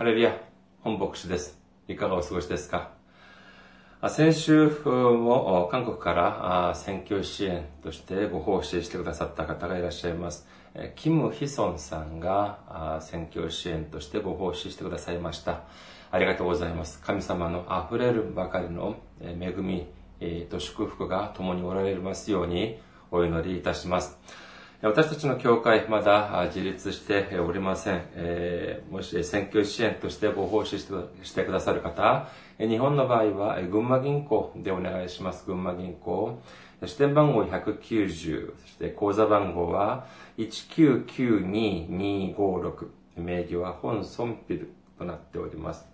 ハレルヤ、本牧師です。いかがお過ごしですか？先週も韓国から選挙支援としてご奉仕してくださった方がいらっしゃいます。キム・ヒソンさんが選挙支援としてご奉仕してくださいました。ありがとうございます。神様の溢れるばかりの恵みと祝福が共におられますようにお祈りいたします。私たちの教会、まだ自立しておりません。えー、もし選挙支援としてご奉仕してくださる方、日本の場合は群馬銀行でお願いします。群馬銀行。支店番号190、そして口座番号は1992256。名義は本ソンピルとなっております。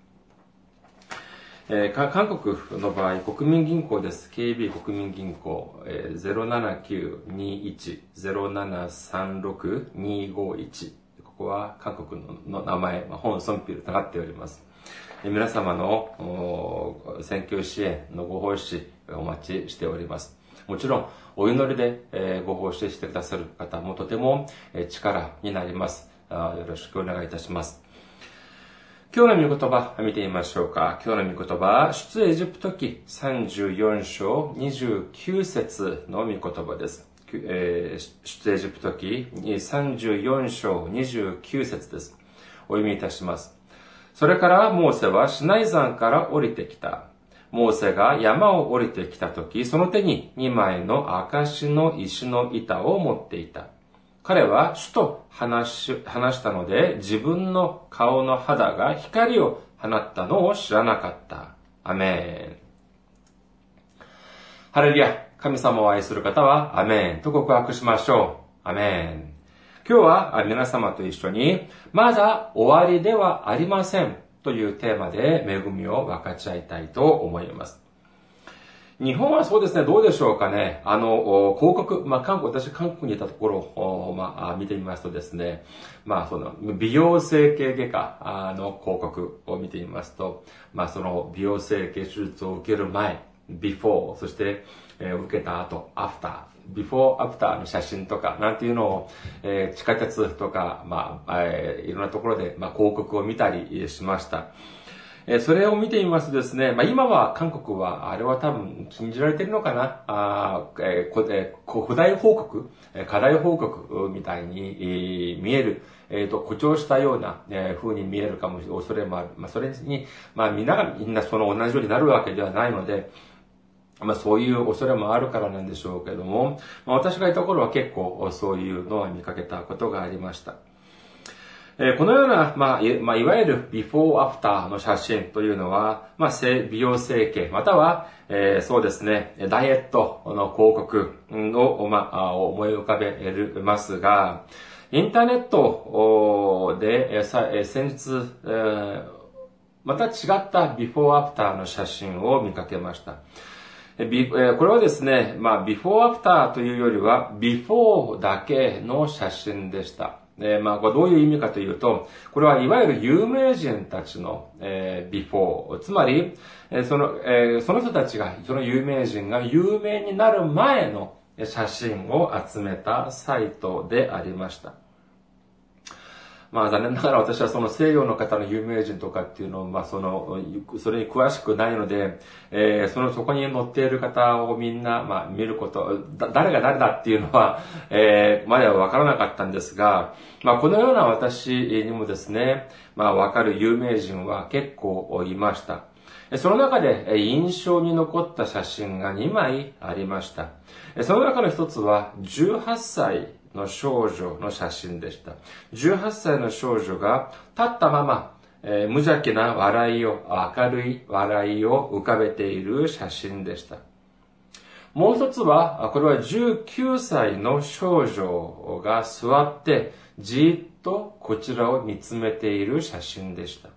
えー、韓国の場合、国民銀行です。KB 国民銀行、えー、079-21-0736-251。ここは韓国の名前、まあ、本ソンピルとなっております。えー、皆様の選挙支援のご奉仕お待ちしております。もちろん、お祈りで、えー、ご奉仕してくださる方もとても、えー、力になりますあ。よろしくお願いいたします。今日の御言葉見てみましょうか。今日の御言葉、出エジプト記34章29節の御言葉です。えー、出エジプト記34章29節です。お読みいたします。それからモーセはシナイ山から降りてきた。モーセが山を降りてきたとき、その手に2枚の証の石の板を持っていた。彼は主と話し話したので、自分の顔の肌が光を放ったのを知らなかった。アメン。ハレルヤ、神様を愛する方は、アメンと告白しましょう。アメン。今日は皆様と一緒に、まだ終わりではありませんというテーマで恵みを分かち合いたいと思います。日本はそうですね、どうでしょうかね。あの、広告、まあ、韓国、私韓国にいたところを、まあ、見てみますとですね、まあ、その、美容整形外科の広告を見てみますと、まあ、その、美容整形手術を受ける前、before、そして、えー、受けた後、after、ビフォーアフターの写真とか、なんていうのを、えー、地下鉄とか、まあ、えー、いろんなところで、まあ、広告を見たりしました。えそれを見てみますとですね、まあ、今は韓国は、あれは多分禁じられてるのかな、あえーえー、古代報告、課題報告みたいに、え、見える、えっ、ー、と、誇張したような、えー、風に見えるかもしれない、恐れもある。まあ、それに、まあ、みんながみんなその同じようになるわけではないので、まあそういう恐れもあるからなんでしょうけども、まあ私がいた頃は結構そういうのは見かけたことがありました。えこのような、まあ、いまあ、いわゆるビフォーアフターの写真というのは、まあ、美容整形、または、えー、そうですね、ダイエットの広告を、まあ、思い浮かべますが、インターネットで、えー、先日、えー、また違ったビフォーアフターの写真を見かけました。これはですね、まあ、ビフォーアフターというよりは、ビフォーだけの写真でした。えー、まあ、これどういう意味かというと、これはいわゆる有名人たちの、えー、ビフォー。つまり、えー、その、えー、その人たちが、その有名人が有名になる前の写真を集めたサイトでありました。まあ残念ながら私はその西洋の方の有名人とかっていうのを、まあその、それに詳しくないので、えー、その、そこに載っている方をみんな、まあ見ること、誰が誰だっていうのは、えー、まではわからなかったんですが、まあこのような私にもですね、まあわかる有名人は結構いました。その中で印象に残った写真が2枚ありました。その中の一つは18歳の少女の写真でした。18歳の少女が立ったまま、えー、無邪気な笑いを、明るい笑いを浮かべている写真でした。もう一つは、これは19歳の少女が座ってじっとこちらを見つめている写真でした。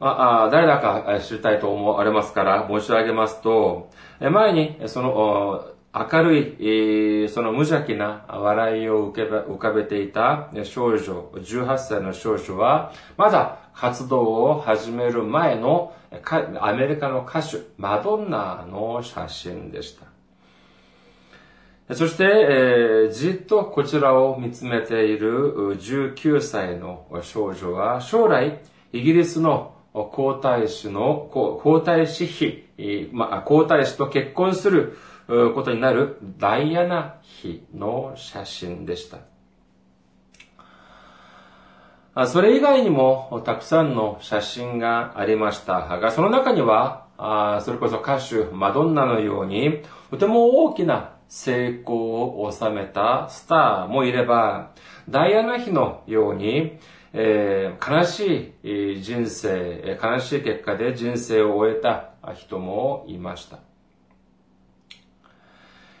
ああ誰だか知りたいと思われますから申し上げますと、前にその明るい、その無邪気な笑いを浮かべていた少女、18歳の少女は、まだ活動を始める前のアメリカの歌手、マドンナの写真でした。そして、えー、じっとこちらを見つめている19歳の少女は、将来、イギリスの皇太子の、皇太子妃、まあ、皇太子と結婚することになるダイアナ妃の写真でした。それ以外にもたくさんの写真がありましたが、その中には、それこそ歌手マドンナのように、とても大きな成功を収めたスターもいれば、ダイアナ妃のように、えー、悲しい人生、悲しい結果で人生を終えた人もいました。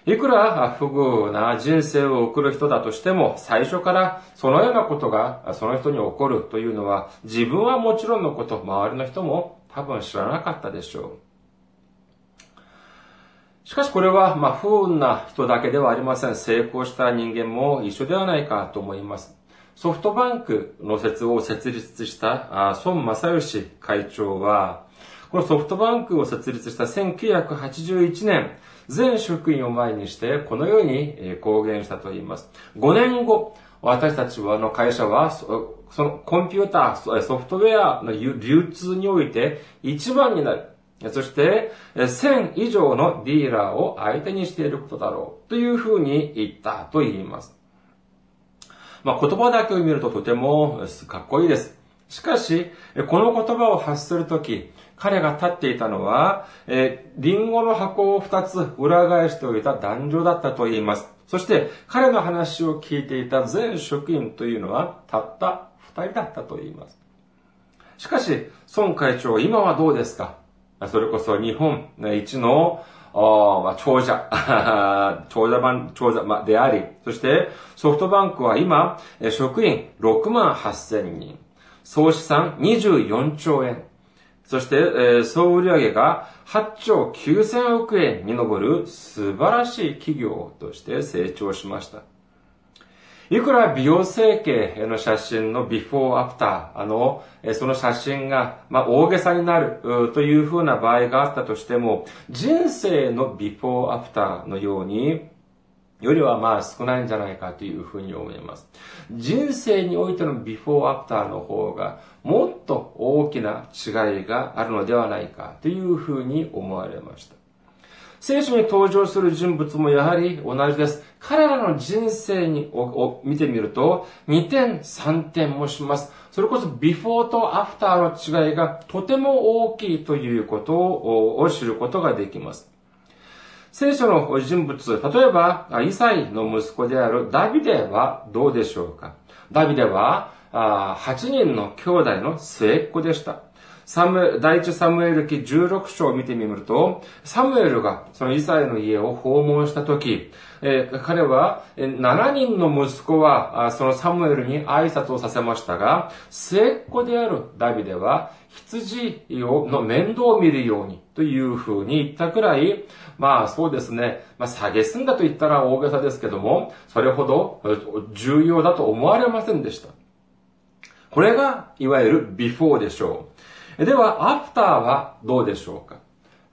いくら不遇な人生を送る人だとしても、最初からそのようなことがその人に起こるというのは、自分はもちろんのこと、周りの人も多分知らなかったでしょう。しかしこれは、まあ、不運な人だけではありません。成功した人間も一緒ではないかと思います。ソフトバンクの説を設立した孫正義会長は、このソフトバンクを設立した1981年、全職員を前にしてこのように公言したと言います。5年後、私たちはの会社は、そのコンピューター、ソフトウェアの流通において一番になる。そして、1000以上のディーラーを相手にしていることだろうというふうに言ったと言います。まあ、言葉だけを見るととてもかっこいいです。しかし、この言葉を発するとき、彼が立っていたのは、えー、リンゴの箱を二つ裏返しておいた男女だったと言います。そして、彼の話を聞いていた全職員というのは、たった二人だったと言います。しかし、孫会長、今はどうですか？それこそ日本一のまあ、長者、長者版、長者であり、そしてソフトバンクは今、職員6万8000人、総資産24兆円、そして、えー、総売上が8兆9000億円に上る素晴らしい企業として成長しました。いくら美容整形の写真のビフォーアフター、あの、その写真が、まあ、大げさになるというふうな場合があったとしても、人生のビフォーアフターのように、よりはまあ少ないんじゃないかというふうに思います。人生においてのビフォーアフターの方がもっと大きな違いがあるのではないかというふうに思われました。聖書に登場する人物もやはり同じです。彼らの人生にを見てみると二転三転もします。それこそビフォーとアフターの違いがとても大きいということを知ることができます。聖書の人物、例えば、イサイの息子であるダビデはどうでしょうか？ダビデは、8人の兄弟の末っ子でした。サム、第一サムエル記16章を見てみると、サムエルがそのイサイの家を訪問したとき、えー、彼はえ、7人の息子は、そのサムエルに挨拶をさせましたが、末っ子であるダビデは、羊の面倒を見るようにというふうに言ったくらい、まあそうですね、まあ下げすんだと言ったら大げさですけども、それほど重要だと思われませんでした。これが、いわゆるビフォーでしょう。では、アフターはどうでしょうか？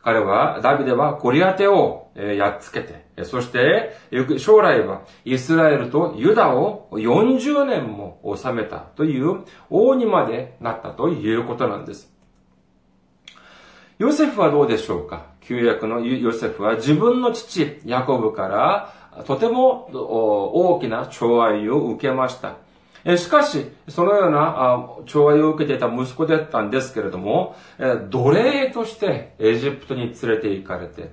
彼は、ダビデはゴリアテをやっつけて、そして、将来はイスラエルとユダを40年も治めたという王にまでなったということなんです。ヨセフはどうでしょうか？旧約のヨセフは自分の父、ヤコブからとても大きな寵愛を受けました。しかし、そのようなあ、寵愛を受けていた息子だったんですけれども、奴隷としてエジプトに連れて行かれて、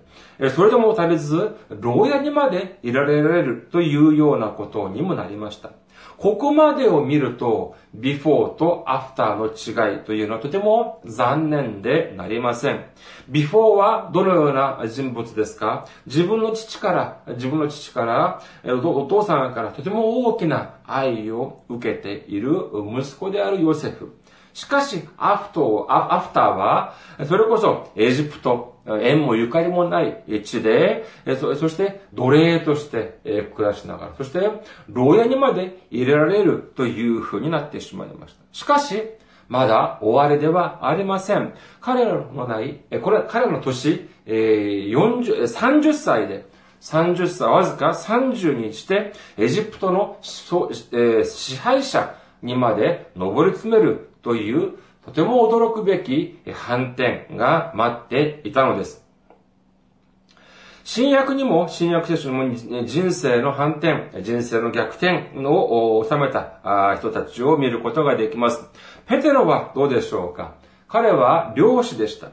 それでも足りず、牢屋にまで入れられるというようなことにもなりました。ここまでを見ると、ビフォーとアフターの違いというのはとても残念でなりません。ビフォーはどのような人物ですか？自分の父から、自分の父から、お父さんからとても大きな愛を受けている息子であるヨセフ。しかし、アフトアフターは、それこそエジプト、縁もゆかりもない地で、そして奴隷として暮らしながら、そして牢屋にまで入れられるという風になってしまいました。しかし、まだ終わりではありません。彼らのない、これ、彼らの年、40、30歳で、30歳、わずか30にして、エジプトの支配者にまで上り詰めるという、とても驚くべき反転が待っていたのです。新約にも、新約聖書にも人生の反転、人生の逆転を収めた人たちを見ることができます。ペテロはどうでしょうか？彼は漁師でした。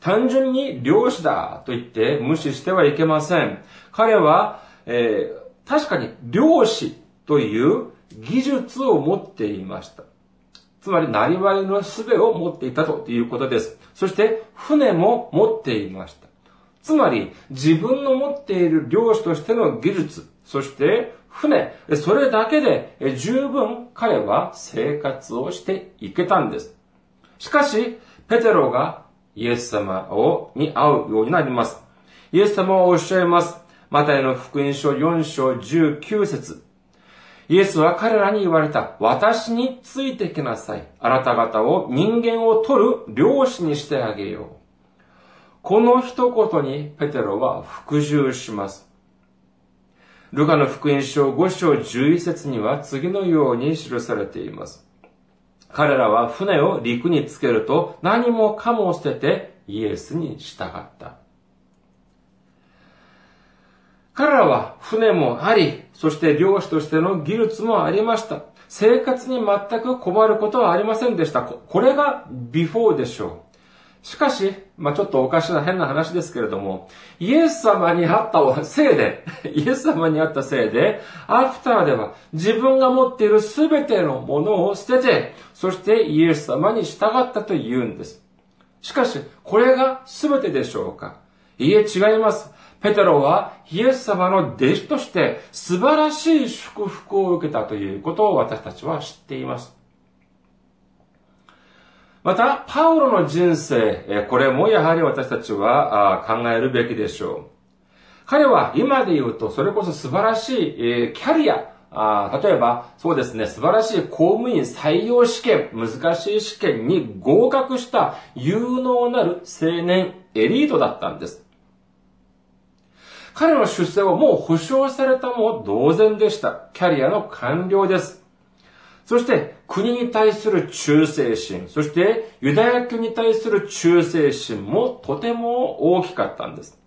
単純に漁師だと言って無視してはいけません。彼は、えー、確かに漁師という技術を持っていました。つまり、なりわいの術を持っていたということです。そして、船も持っていました。つまり、自分の持っている漁師としての技術、そして船、それだけで十分彼は生活をしていけたんです。しかし、ペテロがイエス様を、に会うようになります。イエス様はおっしゃいます。マタイの福音書4章19節イエスは彼らに言われた。私についてきなさい。あなた方を人間を取る漁師にしてあげよう。この一言にペテロは服従します。ルカの福音書5章11節には次のように記されています。彼らは船を陸につけると何もかも捨ててイエスに従った。彼らは船もあり、そして漁師としての技術もありました。生活に全く困ることはありませんでした。これがビフォーでしょう。しかし、まあちょっとおかしな変な話ですけれども、イエス様にあったせいで、イエス様にあったせいで、アフターでは自分が持っているすべてのものを捨てて、そしてイエス様に従ったと言うんです。しかし、これが全てでしょうか？いいえ、違います。ペテロはイエス様の弟子として素晴らしい祝福を受けたということを私たちは知っています。また、パウロの人生、これもやはり私たちは考えるべきでしょう。彼は今で言うと、それこそ素晴らしいキャリア、例えば、そうですね、素晴らしい公務員採用試験、難しい試験に合格した有能なる青年エリートだったんです。彼の出世はもう保証されたも同然でした。キャリアの完了です。そして国に対する忠誠心、そしてユダヤ教に対する忠誠心もとても大きかったんです。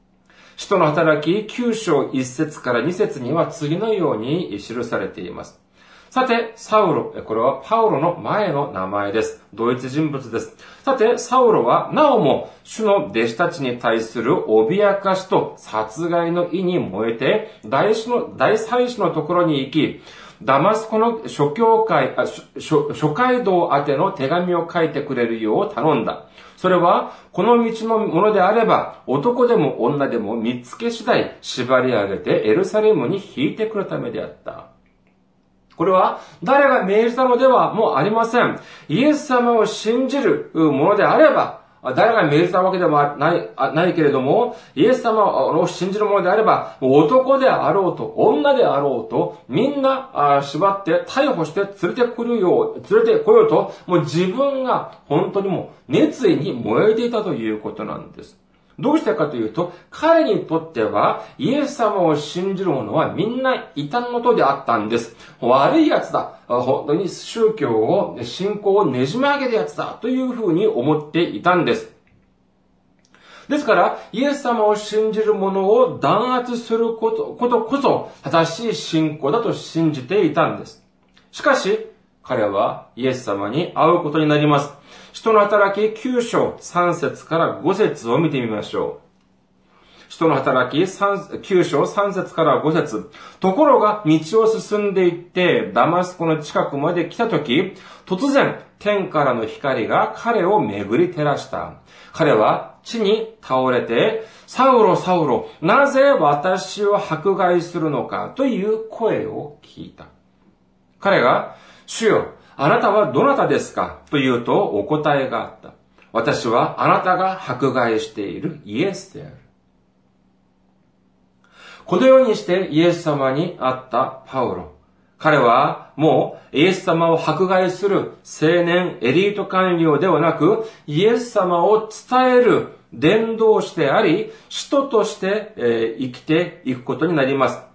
使徒の働き9章1節から2節には次のように記されています。さて、サウロ、これはパウロの前の名前です。同一人物です。さて、サウロは、なおも、主の弟子たちに対する脅かしと殺害の意に燃えて、大使の、大祭司のところに行き、ダマスコの諸教会、諸諸街道宛ての手紙を書いてくれるよう頼んだ。それは、この道のものであれば、男でも女でも見つけ次第縛り上げてエルサレムに引いてくるためであった。これは誰が命じたのではもうありません。イエス様を信じるものであれば、誰が命じたわけでもない、ないけれども、イエス様を信じるものであれば、男であろうと、女であろうと、みんな縛って逮捕して連れてくるよう、連れてこようと、もう自分が本当にもう熱意に燃えていたということなんです。どうしてかというと、彼にとっては、イエス様を信じる者はみんな異端のとであったんです。悪い奴だ。本当に宗教を、信仰をねじ曲げる奴だ。というふうに思っていたんです。ですから、イエス様を信じる者を弾圧することことこそ、正しい信仰だと信じていたんです。しかし、彼はイエス様に会うことになります。人の働き9章3節から5節を見てみましょう。人の働き9章3節から5節ところが道を進んでいってダマスコの近くまで来たとき、突然天からの光が彼を巡り照らした。彼は地に倒れて、サウロ、サウロ、なぜ私を迫害するのかという声を聞いた。彼が、主よ、あなたはどなたですか？と言うとお答えがあった。私はあなたが迫害しているイエスである。このようにしてイエス様に会ったパウロ。彼はもうイエス様を迫害する青年エリート官僚ではなく、イエス様を伝える伝道師であり、使徒として、生きていくことになります。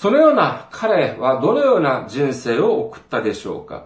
そのような彼はどのような人生を送ったでしょうか？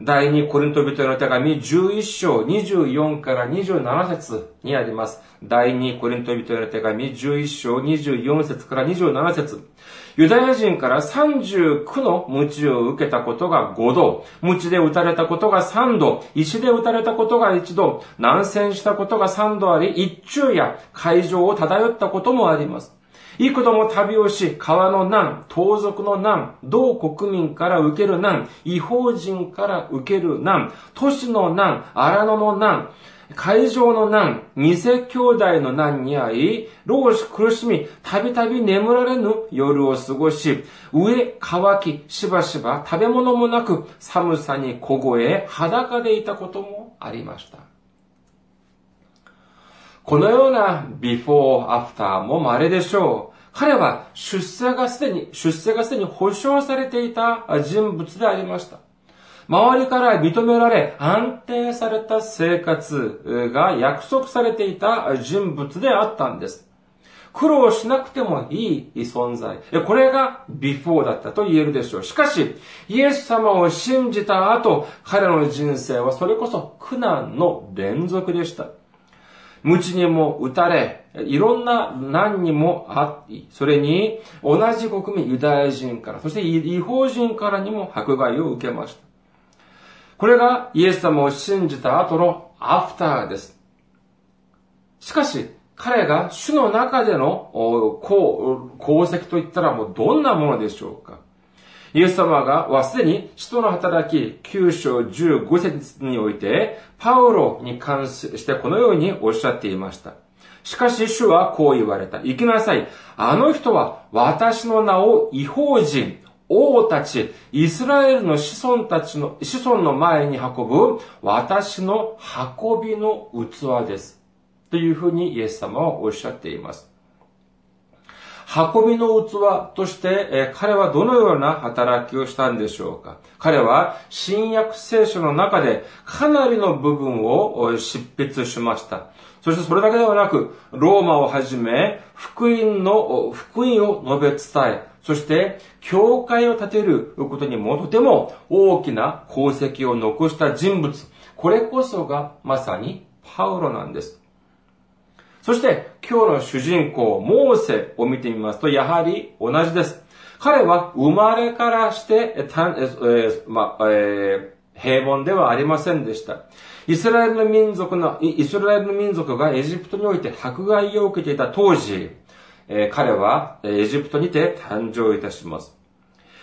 第2コリント人への手紙11章24から27節にあります。第2コリント人への手紙11章24節から27節。ユダヤ人から39の鞭を受けたことが5度、鞭で打たれたことが3度、石で打たれたことが1度、難戦したことが3度あり、一昼夜海上を漂ったこともあります。幾度も旅をし、川の難、盗賊の難、同国民から受ける難、違法人から受ける難、都市の難、荒野の難、会場の難、偽兄弟の難に遭い、老子苦しみ、たびたび眠られぬ夜を過ごし、上乾き、しばしば食べ物もなく、寒さに凍え、裸でいたこともありました。このようなビフォーアフターも稀でしょう。彼は出世がすでに、出世がすでに保証されていた人物でありました。周りから認められ安定された生活が約束されていた人物であったんです。苦労しなくてもいい存在。これがビフォーだったと言えるでしょう。しかし、イエス様を信じた後、彼の人生はそれこそ苦難の連続でした。無知にも打たれ、いろんな難にもあり、それに同じ国民、ユダヤ人から、そして違法人からにも迫害を受けました。これがイエス様を信じた後のアフターです。しかし、彼が主の中での功績といったらもうどんなものでしょうかイエス様が、はすでに使徒の働き9章15節において、パウロに関してこのようにおっしゃっていました。しかし主はこう言われた。行きなさい。あの人は私の名を違法人、王たち、イスラエルの子孫たちの、子孫の前に運ぶ私の運びの器です。というふうにイエス様はおっしゃっています。運びの器として、え彼はどのような働きをしたんでしょうか彼は新約聖書の中でかなりの部分を執筆しました。そしてそれだけではなく、ローマをはじめ、福音の、福音を述べ伝え、そして、教会を建てることにもとても大きな功績を残した人物。これこそがまさにパウロなんです。そして今日の主人公、モーセを見てみますと、やはり同じです。彼は生まれからして、たえーまえー、平凡ではありませんでした。イスラエルの民族の、イスラエルの民族がエジプトにおいて迫害を受けていた当時、えー、彼はエジプトにて誕生いたします。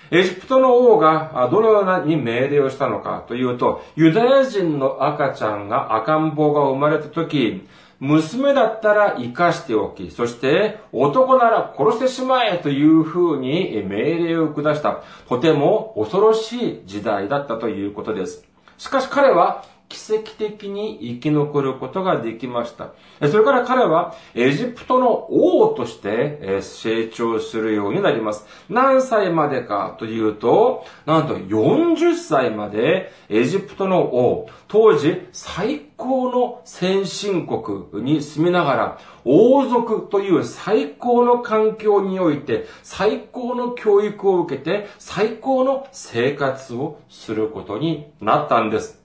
エジプトの王がどのようなに命令をしたのかというと、ユダヤ人の赤ちゃんが赤ん坊が生まれた時、娘だったら生かしておき、そして男なら殺してしまえというふうに命令を下した、とても恐ろしい時代だったということです。しかし彼は奇跡的に生き残ることができました。それから彼はエジプトの王として成長するようになります。何歳までかというと、なんと40歳までエジプトの王、当時最高の先進国に住みながら、王族という最高の環境において、最高の教育を受けて、最高の生活をすることになったんです。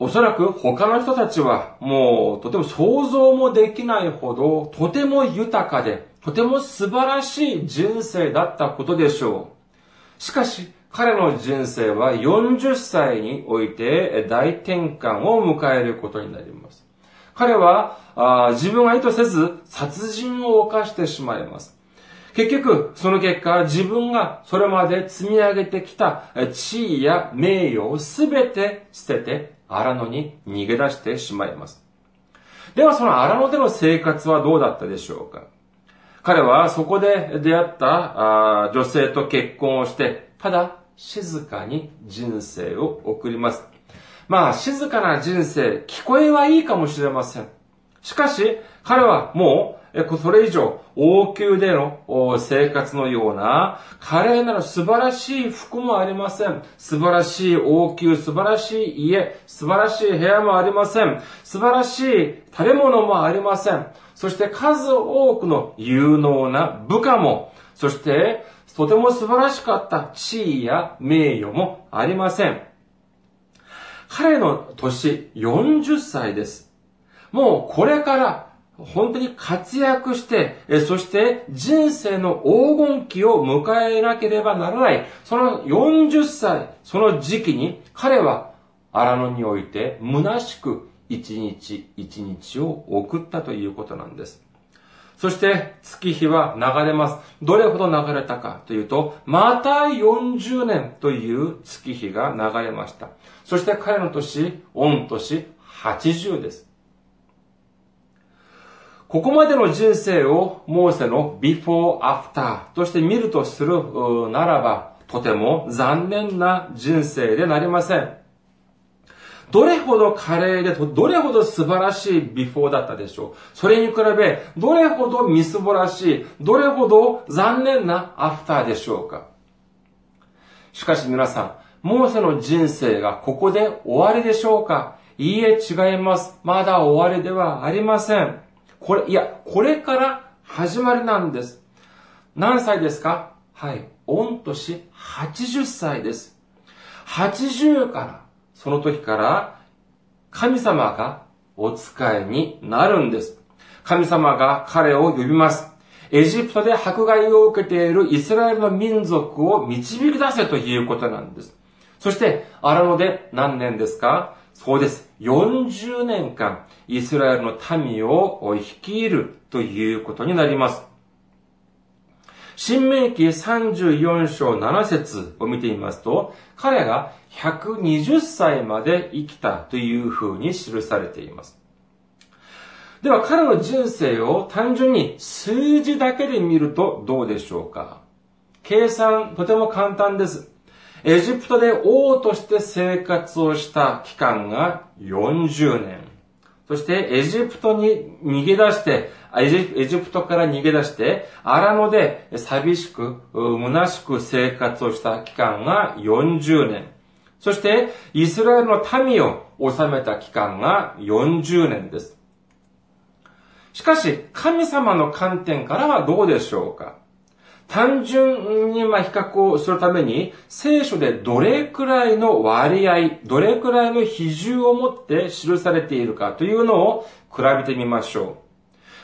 おそらく他の人たちはもうとても想像もできないほどとても豊かでとても素晴らしい人生だったことでしょう。しかし彼の人生は40歳において大転換を迎えることになります。彼はあ自分は意図せず殺人を犯してしまいます。結局、その結果、自分がそれまで積み上げてきた地位や名誉をすべて捨てて荒野に逃げ出してしまいます。ではその荒野での生活はどうだったでしょうか？彼はそこで出会った女性と結婚をして、ただ静かに人生を送ります。まあ静かな人生、聞こえはいいかもしれません。しかし、彼はもうそれ以上、王宮での生活のような、華麗なる素晴らしい服もありません。素晴らしい王宮、素晴らしい家、素晴らしい部屋もありません。素晴らしい食べ物もありません。そして数多くの有能な部下も、そしてとても素晴らしかった地位や名誉もありません。彼の年40歳です。もうこれから本当に活躍して、そして人生の黄金期を迎えなければならない、その40歳、その時期に彼は荒野において虚しく一日一日を送ったということなんです。そして月日は流れます。どれほど流れたかというと、また40年という月日が流れました。そして彼の年、御年80です。ここまでの人生をモーセの ビフォーアフター として見るとするならば、とても残念な人生でなりません。どれほど華麗で、どれほど素晴らしいビフォーだったでしょう。それに比べ、どれほどみすぼらしい、どれほど残念なアフターでしょうか。しかし皆さん、モーセの人生がここで終わりでしょうかいいえ、違います。まだ終わりではありません。これ、いや、これから始まりなんです。何歳ですか？はい。御年80歳です。80からその時から神様がお使いになるんです。神様が彼を呼びます。エジプトで迫害を受けているイスラエルの民族を導き出せということなんです。そして、荒野で何年ですか？そうです。40年間、イスラエルの民を率いるということになります。新明記34章7節を見てみますと、彼が120歳まで生きたというふうに記されています。では彼の人生を単純に数字だけで見るとどうでしょうか？計算とても簡単です。エジプトで王として生活をした期間が40年。そしてエジプトに逃げ出して、エジプトから逃げ出して、荒野で寂しく、虚しく生活をした期間が40年。そして、イスラエルの民を治めた期間が40年です。しかし、神様の観点からはどうでしょうか？単純にま比較をするために、聖書でどれくらいの割合、どれくらいの比重を持って記されているかというのを比べてみましょう。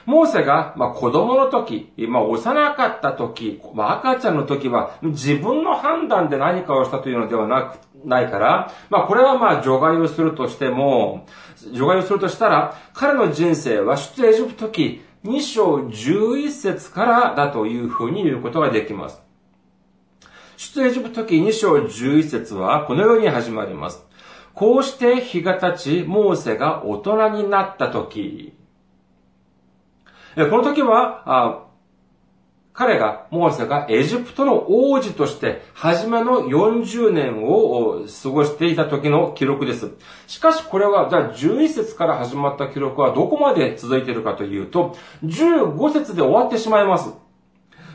モーセが、まあ、子供の時、まあ、幼かった時、まあ、赤ちゃんの時は、自分の判断で何かをしたというのではなく、ないから、まあ、これはまあ、除外をするとしても、除外をするとしたら、彼の人生は出エジプト期、2章11節からだというふうに言うことができます。出エジプト記2章11節はこのように始まります。こうして日が経ち、モーセが大人になった時。この時は、彼が、モーセがエジプトの王子として、初めの40年を過ごしていた時の記録です。しかしこれは、じゃあ11節から始まった記録はどこまで続いているかというと、15節で終わってしまいます。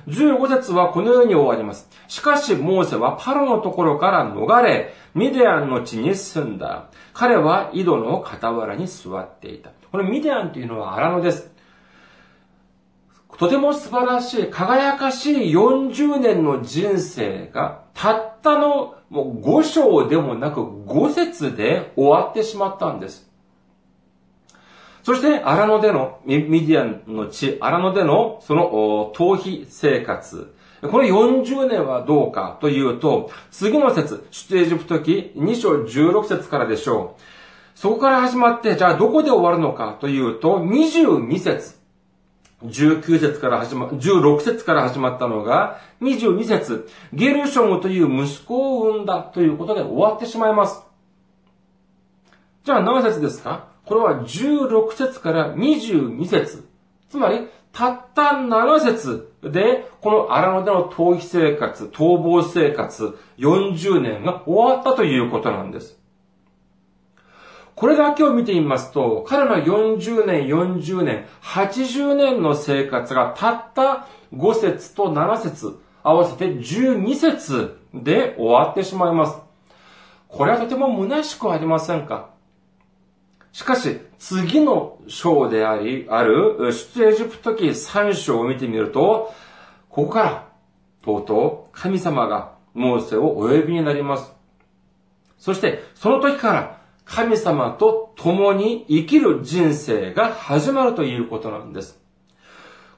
15節はこのように終わります。しかし、モーセはパロのところから逃れ、ミディアンの地に住んだ。彼は井戸の傍らに座っていた。このミディアンというのは荒野です。とても素晴らしい、輝かしい40年の人生が、たったのもう5章でもなく5節で終わってしまったんです。そして、荒野での、ミディアンの地、荒野での、その、逃避生活。この40年はどうかというと、次の節、出エジプト記2章16節からでしょう。そこから始まって、じゃあどこで終わるのかというと、22節。19節から始ま、16節から始まったのが、22節ゲルショムという息子を産んだということで終わってしまいます。じゃあ何節ですか？これは16節から22節つまり、たった7節で、この荒野での逃避生活、逃亡生活、40年が終わったということなんです。これだけを見てみますと、彼の40年、40年、80年の生活がたった5節と7節合わせて12節で終わってしまいます。これはとても虚しくありませんか？しかし、次の章であり、ある、出エジプト記3章を見てみると、ここから、とうとう神様がモーセをお呼びになります。そして、その時から神様と共に生きる人生が始まるということなんです。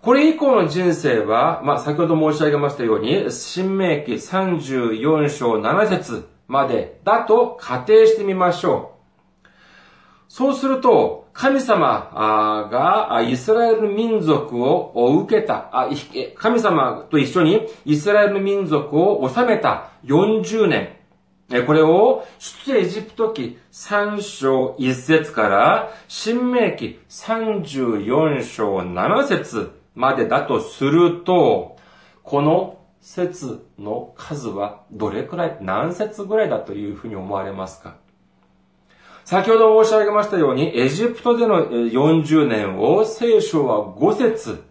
これ以降の人生は、まあ、先ほど申し上げましたように、新明記34章7節までだと仮定してみましょう。そうすると、神様がイスラエル民族を受けた、神様と一緒にイスラエル民族を治めた40年、これを出エジプト記3章1節から新明記34章7節までだとすると、この節の数はどれくらい、何節ぐらいだというふうに思われますか？先ほど申し上げましたように、エジプトでの40年を聖書は5節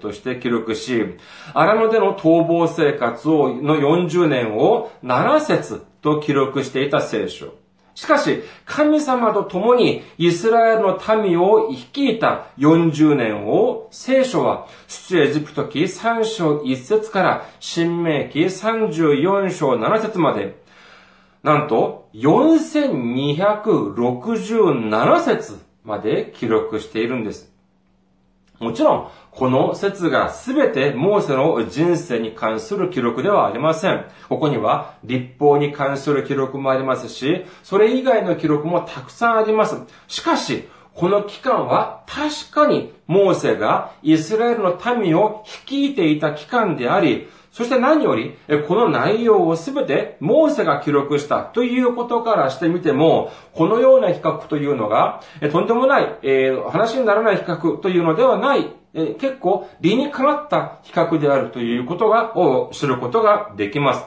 として記録し、アラノでの逃亡生活をの40年を7節と記録していた聖書。しかし、神様と共にイスラエルの民を率いた40年を聖書は出エジプト記3章1節から新明記34章7節まで、なんと4267節まで記録しているんです。もちろん、この説がすべてモーセの人生に関する記録ではありません。ここには立法に関する記録もありますし、それ以外の記録もたくさんあります。しかし、この期間は確かにモーセがイスラエルの民を率いていた期間であり、そして何より、この内容をすべてモーセが記録したということからしてみても、このような比較というのが、とんでもない、えー、話にならない比較というのではない、えー、結構理にかなった比較であるということが、を知ることができます。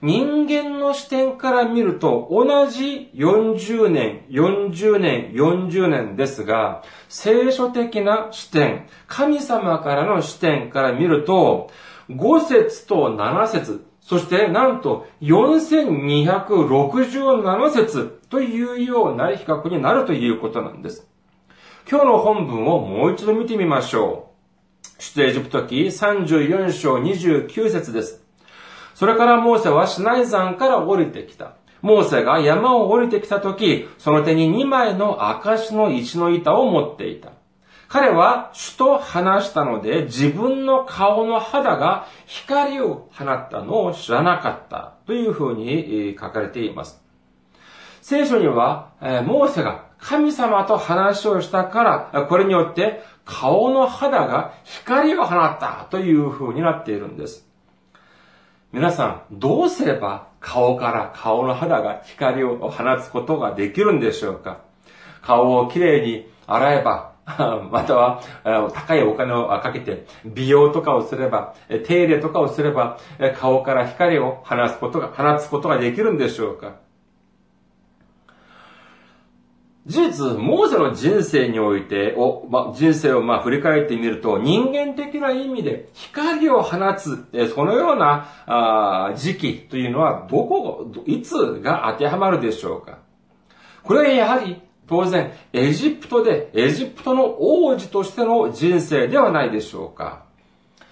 人間の視点から見ると同じ40年、40年、40年ですが、聖書的な視点、神様からの視点から見ると、5節と7節そしてなんと4267節というような比較になるということなんです。今日の本文をもう一度見てみましょう。出エジプト記34章29節です。それからモーセはシナイ山から降りてきた。モーセが山を降りてきたとき、その手に2枚の証の石の板を持っていた。彼は主と話したので自分の顔の肌が光を放ったのを知らなかったというふうに書かれています。聖書には、モーセが神様と話をしたから、これによって顔の肌が光を放ったというふうになっているんです。皆さん、どうすれば顔から顔の肌が光を放つことができるんでしょうか？顔をきれいに洗えば または、高いお金をかけて、美容とかをすれば、手入れとかをすれば、顔から光を放つことが、放つことができるんでしょうか。事実、モーセの人生において、おま、人生をま振り返ってみると、人間的な意味で光を放つ、そのようなあ時期というのは、どこ、いつが当てはまるでしょうか。これはやはり当然、エジプトで、エジプトの王子としての人生ではないでしょうか。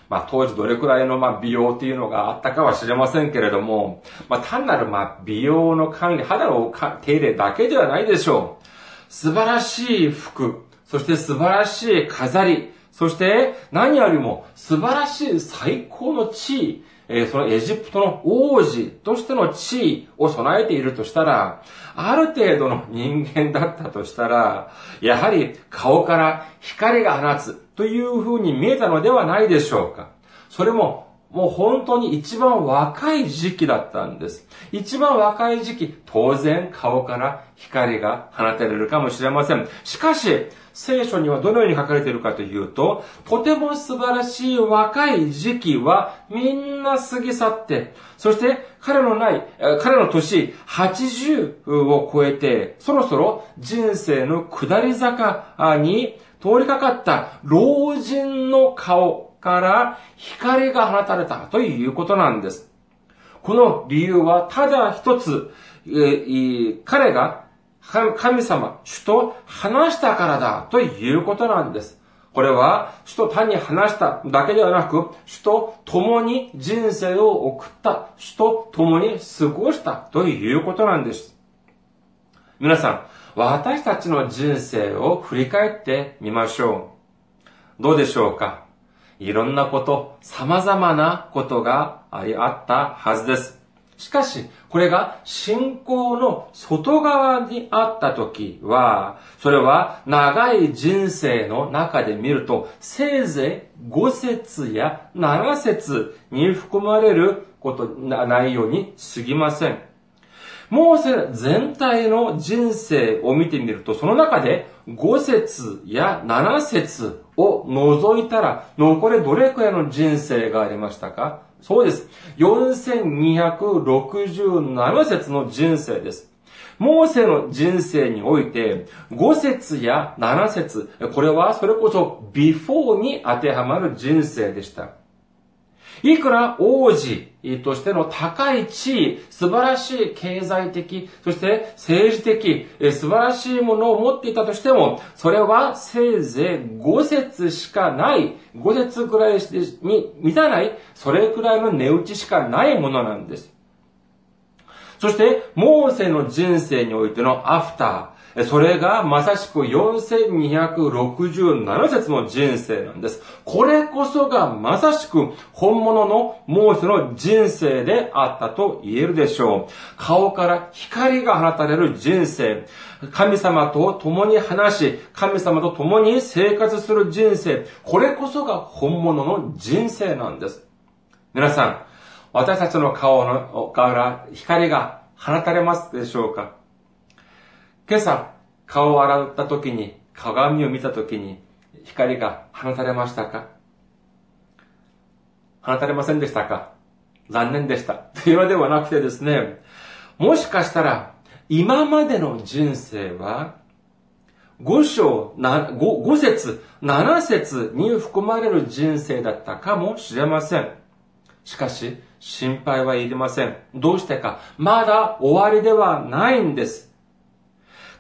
まあ、当時どれくらいの、まあ、美容っていうのがあったかは知れませんけれども、まあ、単なる、まあ、美容の管理、肌の手入れだけではないでしょう。素晴らしい服、そして素晴らしい飾り、そして何よりも素晴らしい最高の地位、えそのエジプトの王子としての地位を備えているとしたら、ある程度の人間だったとしたら、やはり顔から光が放つという風に見えたのではないでしょうか。それももう本当に一番若い時期だったんです。一番若い時期、当然顔から光が放たれるかもしれません。しかし、聖書にはどのように書かれているかというと、とても素晴らしい若い時期はみんな過ぎ去って、そして彼のない、彼の年80を超えて、そろそろ人生の下り坂に通りかかった老人の顔から光が放たれたということなんです。この理由はただ一つ、えー彼が神様、主と話したからだということなんです。これは、主と単に話しただけではなく、主と共に人生を送った、主と共に過ごしたということなんです。皆さん、私たちの人生を振り返ってみましょう。どうでしょうか？いろんなこと、様々なことがありあったはずです。しかし、これが信仰の外側にあった時は、それは長い人生の中で見ると、せいぜい5節や7節に含まれること、な内容に過ぎません。モーセ全体の人生を見てみると、その中で5節や7節を除いたら、残りどれくらいの人生がありましたか？そうです。4267節の人生です。モーセの人生において、5節や7節これはそれこそビフォーに当てはまる人生でした。いくら王子としての高い地位、素晴らしい経済的、そして政治的、素晴らしいものを持っていたとしても、それはせいぜい5節しかない、5節くらいに満たない、それくらいの値打ちしかないものなんです。そして、モーセの人生においてのアフター、それがまさしく4267節の人生なんです。これこそがまさしく本物のモーセの人生であったと言えるでしょう。顔から光が放たれる人生。神様と共に話し、神様と共に生活する人生。これこそが本物の人生なんです。皆さん、私たちの顔のから光が放たれますでしょうか？今朝、顔を洗った時に、鏡を見た時に、光が放たれましたか？放たれませんでしたか？残念でした。というのではなくてですね、もしかしたら、今までの人生は、5章、5, 5節、7節に含まれる人生だったかもしれません。しかし、心配はいりません。どうしてか、まだ終わりではないんです。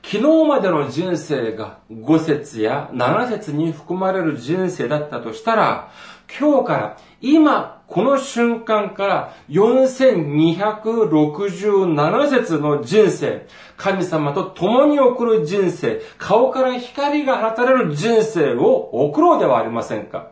昨日までの人生が5節や7節に含まれる人生だったとしたら、今日から今この瞬間から4267節の人生、神様と共に送る人生、顔から光が放たれる人生を送ろうではありませんか。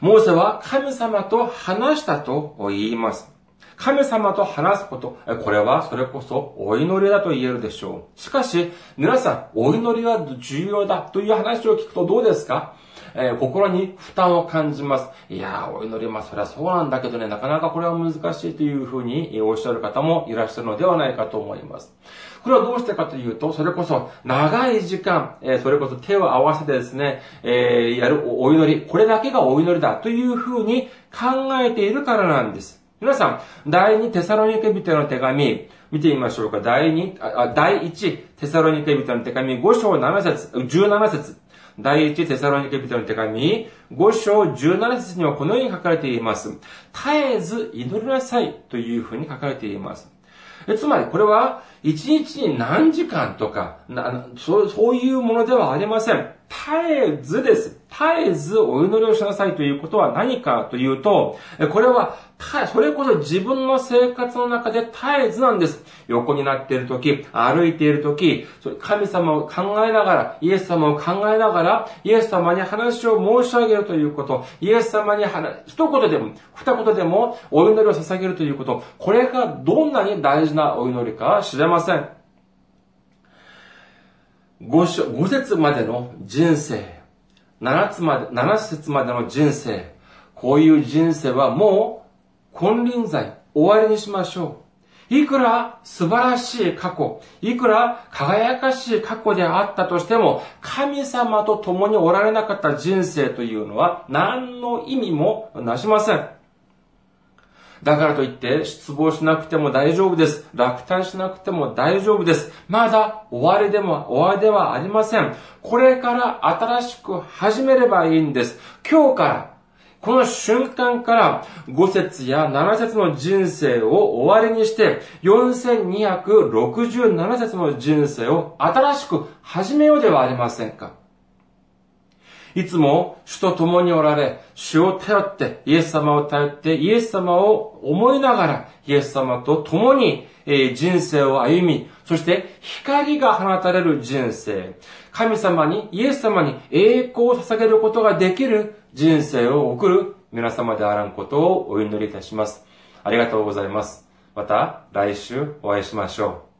モーセは神様と話したと言います。神様と話すこと、これはそれこそお祈りだと言えるでしょう。しかし、皆さん、お祈りは重要だという話を聞くとどうですか？えー、心に負担を感じます。いやー、お祈り、まあ、それはそうなんだけどね、なかなかこれは難しいというふうにおっしゃる方もいらっしゃるのではないかと思います。これはどうしてかというと、それこそ長い時間、えー、それこそ手を合わせてですね、えー、やるお祈り、これだけがお祈りだというふうに考えているからなんです。皆さん、第二テサロニケ人の手紙、見てみましょうか。第二、あ第一テサロニケ人の手紙5章7節、17節。第一テサロニケ人の手紙5章17節にはこのように書かれています。絶えず祈りなさいというふうに書かれています。つまりこれは一日に何時間とかそういうものではありません。絶えずです。絶えずお祈りをしなさいということは何かというと、これは、それこそ自分の生活の中で絶えずなんです。横になっているとき、歩いているとき、神様を考えながら、イエス様を考えながら、イエス様に話を申し上げるということ、イエス様に話一言でも、二言でもお祈りを捧げるということ、これがどんなに大事なお祈りかは知れません。5, 節までの人生、7, つまで7節までの人生、こういう人生はもう金輪際終わりにしましょう。いくら素晴らしい過去、いくら輝かしい過去であったとしても、神様と共におられなかった人生というのは何の意味もなしません。だからといって失望しなくても大丈夫です。落胆しなくても大丈夫です。まだ終わりでも終わりではありません。これから新しく始めればいいんです。今日から、この瞬間から5節や7節の人生を終わりにして、4267節の人生を新しく始めようではありませんか。いつも主と共におられ、主を頼って、イエス様を頼って、イエス様を思いながら、イエス様と共に人生を歩み、そして光が放たれる人生、神様に、イエス様に栄光を捧げることができる人生を送る皆様であらんことをお祈りいたします。ありがとうございます。また来週お会いしましょう。